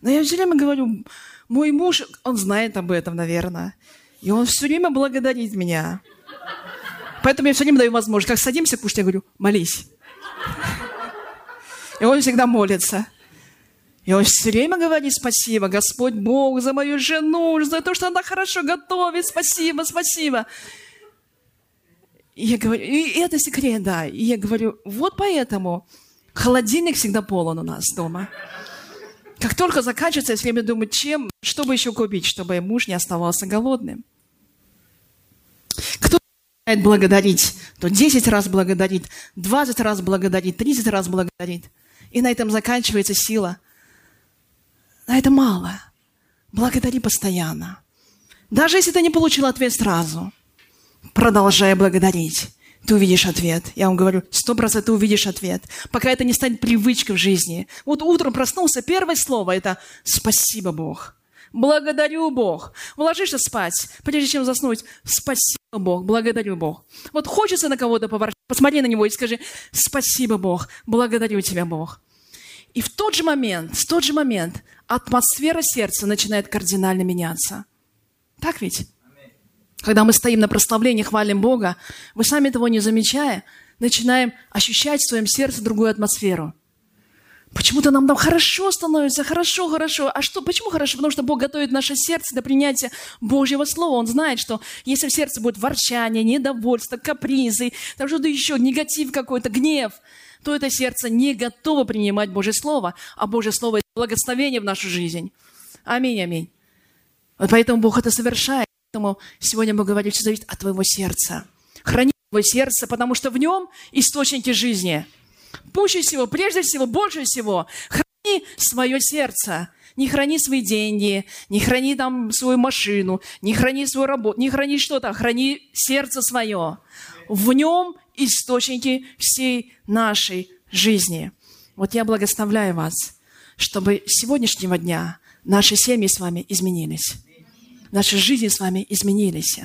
Но я все время говорю, мой муж, он знает об этом, наверное. И он все время благодарит меня. Поэтому я все время даю возможность. Как садимся кушать, я говорю, молись. И он всегда молится. И он все время говорит спасибо, Господь Бог, за мою жену, за то, что она хорошо готовит. Спасибо, спасибо. И я говорю, и это секрет, да. И я говорю, вот поэтому холодильник всегда полон у нас дома. Как только заканчивается, я все время думаю, чем, что бы еще купить, чтобы муж не оставался голодным. Кто благодарить, то 10 раз благодарит, 20 раз благодарит, 30 раз благодарит. И на этом заканчивается сила. На это мало. Благодари постоянно. Даже если ты не получил ответ сразу, продолжай благодарить. Ты увидишь ответ. Я вам говорю, сто процентов ты увидишь ответ. Пока это не станет привычкой в жизни. Вот утром проснулся, первое слово – это «Спасибо, Бог». Благодарю Бог. Ложишься спать, прежде чем заснуть. Спасибо, Бог. Благодарю Бог. Вот хочется на кого-то поворчать. Посмотри на него и скажи, спасибо, Бог. Благодарю тебя, Бог. И в тот же момент, в тот же момент атмосфера сердца начинает кардинально меняться. Так ведь? Когда мы стоим на прославлении, хвалим Бога, мы сами того не замечая, начинаем ощущать в своем сердце другую атмосферу – Почему-то нам там хорошо становится, хорошо, хорошо. А что, почему хорошо? Потому что Бог готовит наше сердце для принятия Божьего Слова. Он знает, что если в сердце будет ворчание, недовольство, капризы, там что-то еще, негатив какой-то, гнев, то это сердце не готово принимать Божье Слово, а Божье Слово – это благословение в нашу жизнь. Аминь, аминь. Вот поэтому Бог это совершает. Поэтому сегодня мы говорим, что зависит от твоего сердца. Храни твое сердце, потому что в нем источники жизни – пуще всего, прежде всего, больше всего, храни свое сердце, не храни свои деньги, не храни там свою машину, не храни свою работу, не храни что-то, храни сердце свое. В нем источники всей нашей жизни. Вот я благословляю вас, чтобы с сегодняшнего дня наши семьи с вами изменились. Наши жизни с вами изменились.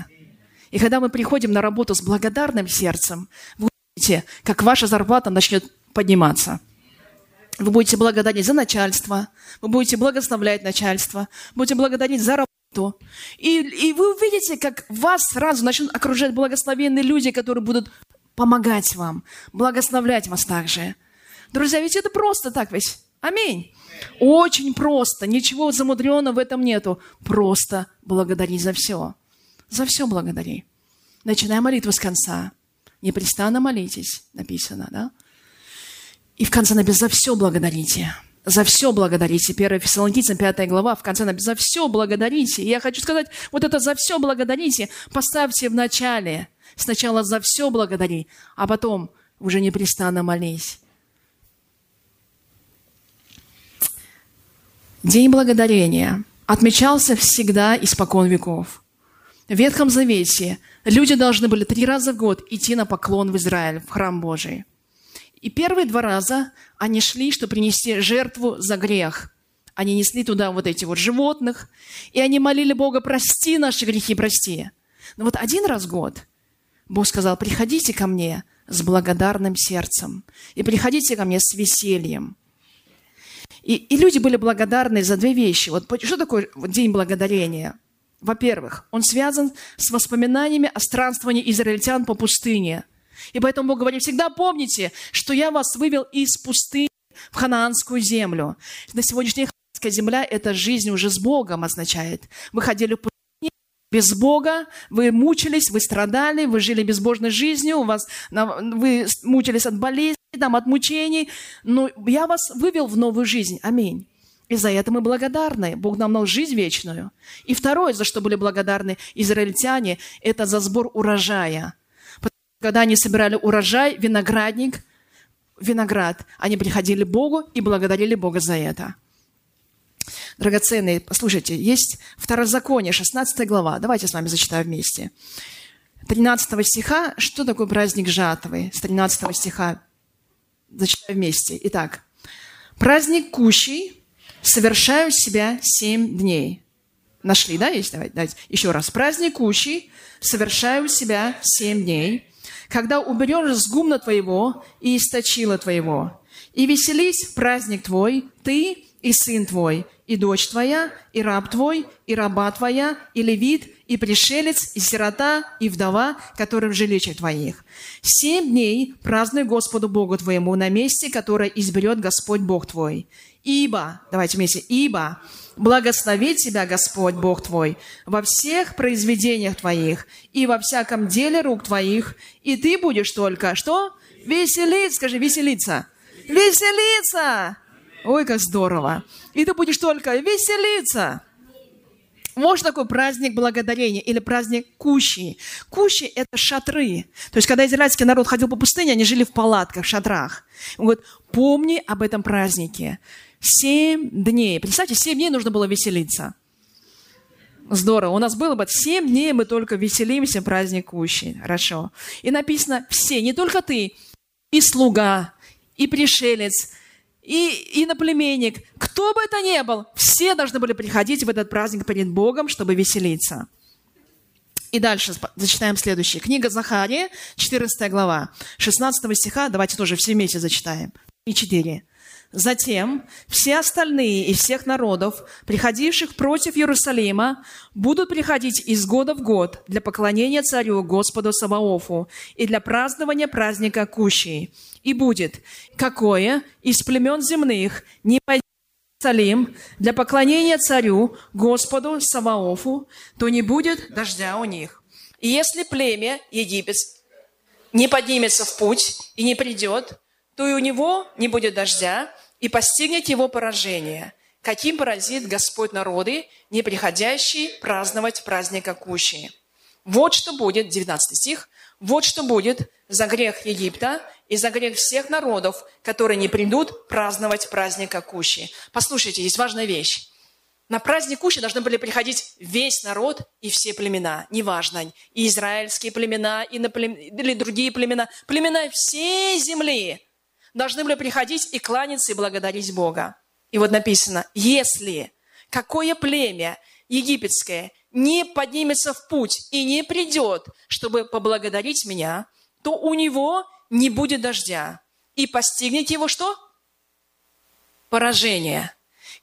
И когда мы приходим на работу с благодарным сердцем, вы увидите, как ваша зарплата начнет подниматься. Вы будете благодарить за начальство, вы будете благословлять начальство, будете благодарить за работу. И, и вы увидите, как вас сразу начнут окружать благословенные люди, которые будут помогать вам, благословлять вас также. Друзья, ведь это просто так ведь. Аминь. Очень просто. Ничего замудренного в этом нету. Просто благодари за все. За все благодари. Начиная молитву с конца. Непрестанно молитесь, написано, да? И в конце написано, за все благодарите. За все благодарите. 1 Фессалоникийцам, 5 глава, в конце написано, за все благодарите. И я хочу сказать, вот это за все благодарите поставьте в начале. Сначала за все благодари, а потом уже непрестанно молись. День благодарения отмечался всегда испокон веков. В Ветхом Завете люди должны были три раза в год идти на поклон в Израиль, в храм Божий. И первые два раза они шли, чтобы принести жертву за грех. Они несли туда вот эти вот животных, и они молили Бога, прости наши грехи, прости. Но вот один раз в год Бог сказал, приходите ко мне с благодарным сердцем, и приходите ко мне с весельем. И, и люди были благодарны за две вещи. Вот что такое День Благодарения? Во-первых, он связан с воспоминаниями о странствовании израильтян по пустыне. И поэтому Бог говорит, всегда помните, что я вас вывел из пустыни в ханаанскую землю. На сегодняшний ханаанская земля – это жизнь уже с Богом означает. Вы ходили в пустыне без Бога, вы мучились, вы страдали, вы жили безбожной жизнью, у вас, вы мучились от болезни, там, от мучений, но я вас вывел в новую жизнь. Аминь. И за это мы благодарны. Бог нам дал жизнь вечную. И второе, за что были благодарны израильтяне, это за сбор урожая. Когда они собирали урожай, виноградник, виноград, они приходили Богу и благодарили Бога за это. Драгоценные, послушайте, есть Второзаконие, 16 глава. Давайте с вами зачитаем вместе. 13 стиха, что такое праздник жатвы? С 13 стиха Зачитаем вместе. Итак, праздник Кущий совершаю себя семь дней. Нашли, да? Есть? Давайте, давайте. Еще раз. Праздник Кущий совершаю себя семь дней, когда уберешь с гумна твоего и источила твоего. И веселись праздник твой, ты и сын твой, и дочь твоя, и раб твой, и раба твоя, и левит, и пришелец, и сирота, и вдова, которые в жилище твоих. Семь дней празднуй Господу Богу твоему на месте, которое изберет Господь Бог твой. Ибо, давайте вместе, ибо благословит тебя Господь Бог твой во всех произведениях твоих и во всяком деле рук твоих, и ты будешь только, что? Веселиться, скажи, веселиться. Веселиться! Ой, как здорово! И ты будешь только веселиться. Вот такой праздник благодарения или праздник кущи. Кущи – это шатры. То есть, когда израильский народ ходил по пустыне, они жили в палатках, в шатрах. Он говорит, помни об этом празднике. Семь дней. Представьте, семь дней нужно было веселиться. Здорово. У нас было бы семь дней, мы только веселимся, праздник кущи. Хорошо. И написано, все, не только ты, и слуга, и пришелец, и иноплеменник, кто бы это ни был, все должны были приходить в этот праздник перед Богом, чтобы веселиться. И дальше зачитаем следующее. Книга Захария, 14 глава, 16 стиха. Давайте тоже все вместе зачитаем. И 4. Затем все остальные из всех народов, приходивших против Иерусалима, будут приходить из года в год для поклонения царю Господу Саваофу и для празднования праздника Кущи. И будет, какое из племен земных не пойдет Иерусалим для поклонения царю Господу Саваофу, то не будет дождя у них. И если племя Египет не поднимется в путь и не придет, то и у него не будет дождя, и постигнет его поражение, каким поразит Господь народы, не приходящие праздновать праздника Кущи. Вот что будет, 19 стих, вот что будет за грех Египта и за грех всех народов, которые не придут праздновать праздника Кущи. Послушайте, есть важная вещь. На праздник Кущи должны были приходить весь народ и все племена, неважно, и израильские племена, и плем... или другие племена, племена всей земли должны были приходить и кланяться и благодарить Бога. И вот написано, если какое племя египетское не поднимется в путь и не придет, чтобы поблагодарить меня, то у него не будет дождя. И постигнет его что? Поражение.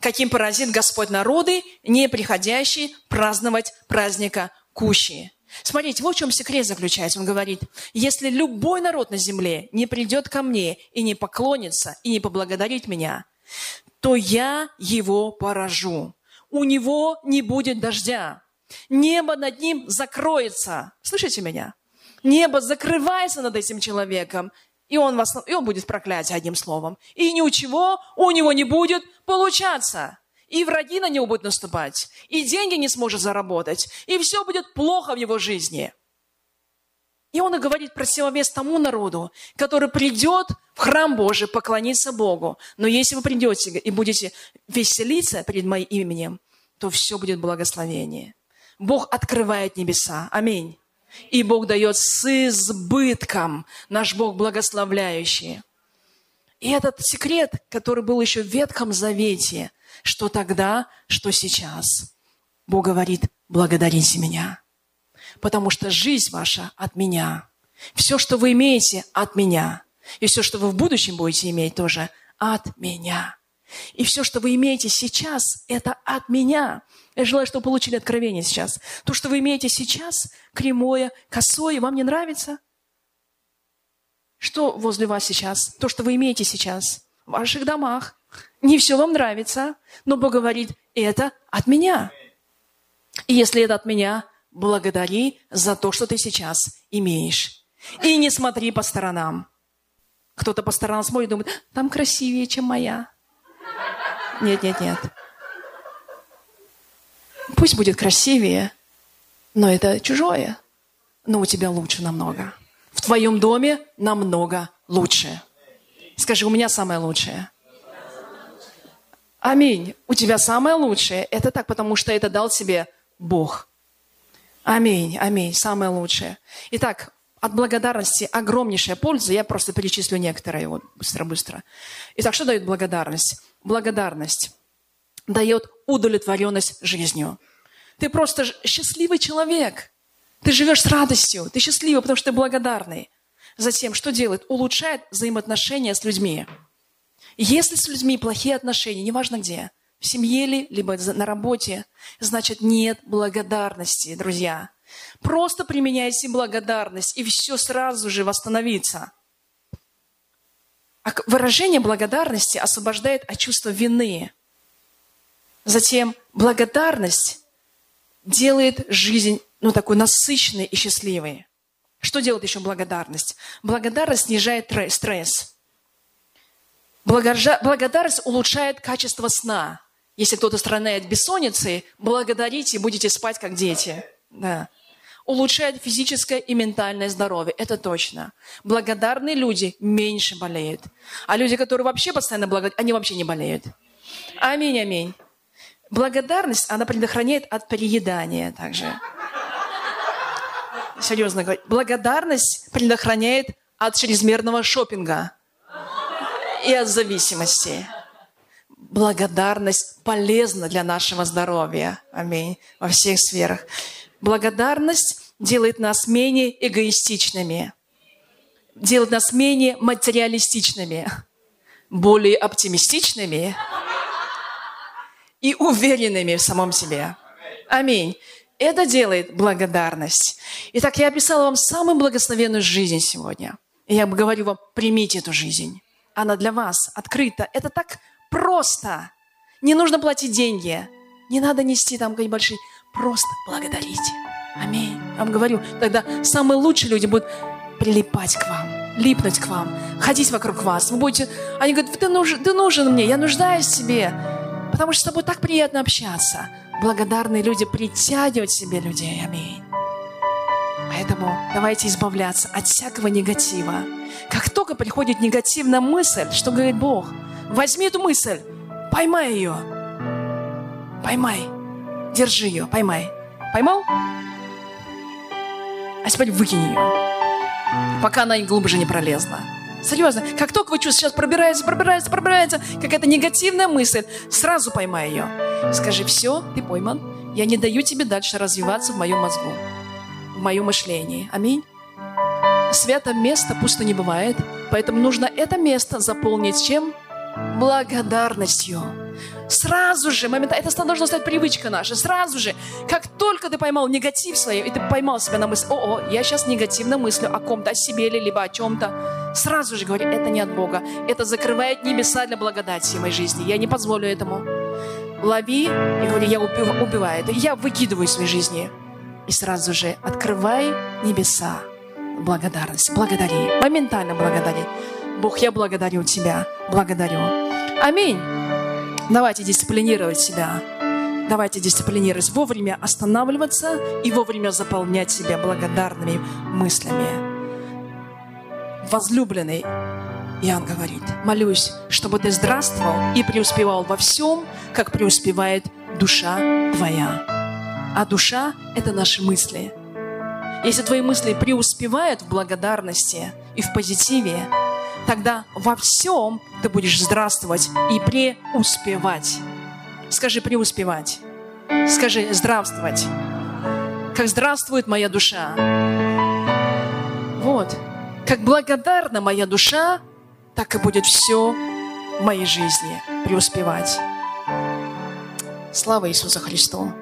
Каким поразит Господь народы, не приходящие праздновать праздника Кущи. Смотрите, вот в чем секрет заключается. Он говорит, если любой народ на земле не придет ко мне и не поклонится, и не поблагодарит меня, то я его поражу. У него не будет дождя. Небо над ним закроется. Слышите меня? Небо закрывается над этим человеком, и он, вас, и он будет проклятие одним словом. И ничего у него не будет получаться. И враги на него будут наступать, и деньги не сможет заработать, и все будет плохо в его жизни. И он и говорит противовес тому народу, который придет в храм Божий поклониться Богу. Но если вы придете и будете веселиться перед моим именем, то все будет благословение. Бог открывает небеса. Аминь. И Бог дает с избытком, наш Бог благословляющий. И этот секрет, который был еще в Ветхом Завете, что тогда, что сейчас. Бог говорит, благодарите меня, потому что жизнь ваша от меня. Все, что вы имеете, от меня. И все, что вы в будущем будете иметь, тоже от меня. И все, что вы имеете сейчас, это от меня. Я желаю, чтобы вы получили откровение сейчас. То, что вы имеете сейчас, прямое, косое, вам не нравится? Что возле вас сейчас? То, что вы имеете сейчас в ваших домах. Не все вам нравится, но Бог говорит, это от меня. И если это от меня, благодари за то, что ты сейчас имеешь. И не смотри по сторонам. Кто-то по сторонам смотрит и думает, там красивее, чем моя. Нет, нет, нет. Пусть будет красивее, но это чужое. Но у тебя лучше намного. В твоем доме намного лучше. Скажи, у меня самое лучшее. Аминь. У тебя самое лучшее. Это так, потому что это дал тебе Бог. Аминь, аминь. Самое лучшее. Итак, от благодарности огромнейшая польза. Я просто перечислю некоторые вот быстро-быстро. Итак, что дает благодарность? Благодарность дает удовлетворенность жизнью. Ты просто счастливый человек. Ты живешь с радостью. Ты счастливый, потому что ты благодарный. Затем, что делает? Улучшает взаимоотношения с людьми. Если с людьми плохие отношения, неважно где, в семье ли, либо на работе, значит нет благодарности, друзья. Просто применяйте благодарность, и все сразу же восстановится. А выражение благодарности освобождает от чувства вины. Затем благодарность делает жизнь ну, такой насыщенной и счастливой. Что делает еще благодарность? Благодарность снижает стресс. Благодарность улучшает качество сна. Если кто-то страдает бессонницей, благодарите, будете спать как дети. Да. Улучшает физическое и ментальное здоровье. Это точно. Благодарные люди меньше болеют. А люди, которые вообще постоянно благодарят, они вообще не болеют. Аминь, аминь. Благодарность, она предохраняет от переедания также. Серьезно говорю. Благодарность предохраняет от чрезмерного шопинга и от зависимости. Благодарность полезна для нашего здоровья. Аминь. Во всех сферах. Благодарность делает нас менее эгоистичными, делает нас менее материалистичными, более оптимистичными и уверенными в самом себе. Аминь. Это делает благодарность. Итак, я описала вам самую благословенную жизнь сегодня. И я говорю вам, примите эту жизнь. Она для вас открыта. Это так просто. Не нужно платить деньги. Не надо нести там какие-нибудь большие. Просто благодарите. Аминь. Я вам говорю, тогда самые лучшие люди будут прилипать к вам, липнуть к вам, ходить вокруг вас. Вы будете... Они говорят, ты нужен, ты нужен мне, я нуждаюсь в тебе. Потому что с тобой так приятно общаться. Благодарные люди притягивают себе людей. Аминь. Поэтому давайте избавляться от всякого негатива. Как только приходит негативная мысль, что говорит Бог, возьми эту мысль, поймай ее, поймай, держи ее, поймай. Поймал? А теперь выкинь ее, пока она глубже не пролезла. Серьезно, как только вы чувствуете, сейчас пробирается, пробирается, пробирается, какая-то негативная мысль, сразу поймай ее. Скажи, все, ты пойман, я не даю тебе дальше развиваться в моем мозгу, в моем мышлении. Аминь. Свято место пусто не бывает, поэтому нужно это место заполнить чем? Благодарностью. Сразу же, моментально, это должно стать привычка наша, сразу же, как только ты поймал негатив свой, и ты поймал себя на мысль, о, о, я сейчас негативно мыслю о ком-то, о себе или либо о чем-то, сразу же говори, это не от Бога, это закрывает небеса для благодати в моей жизни, я не позволю этому. Лови и говори, я убиваю это, я выкидываю из своей жизни. И сразу же открывай небеса. Благодарность, благодари, моментально благодари. Бог, я благодарю Тебя, благодарю. Аминь. Давайте дисциплинировать себя. Давайте дисциплинировать, вовремя останавливаться и вовремя заполнять себя благодарными мыслями. Возлюбленный, Иоанн говорит, молюсь, чтобы ты здравствовал и преуспевал во всем, как преуспевает душа твоя. А душа – это наши мысли. Если твои мысли преуспевают в благодарности и в позитиве, тогда во всем ты будешь здравствовать и преуспевать. Скажи преуспевать. Скажи здравствовать. Как здравствует моя душа. Вот. Как благодарна моя душа, так и будет все в моей жизни преуспевать. Слава Иисусу Христу!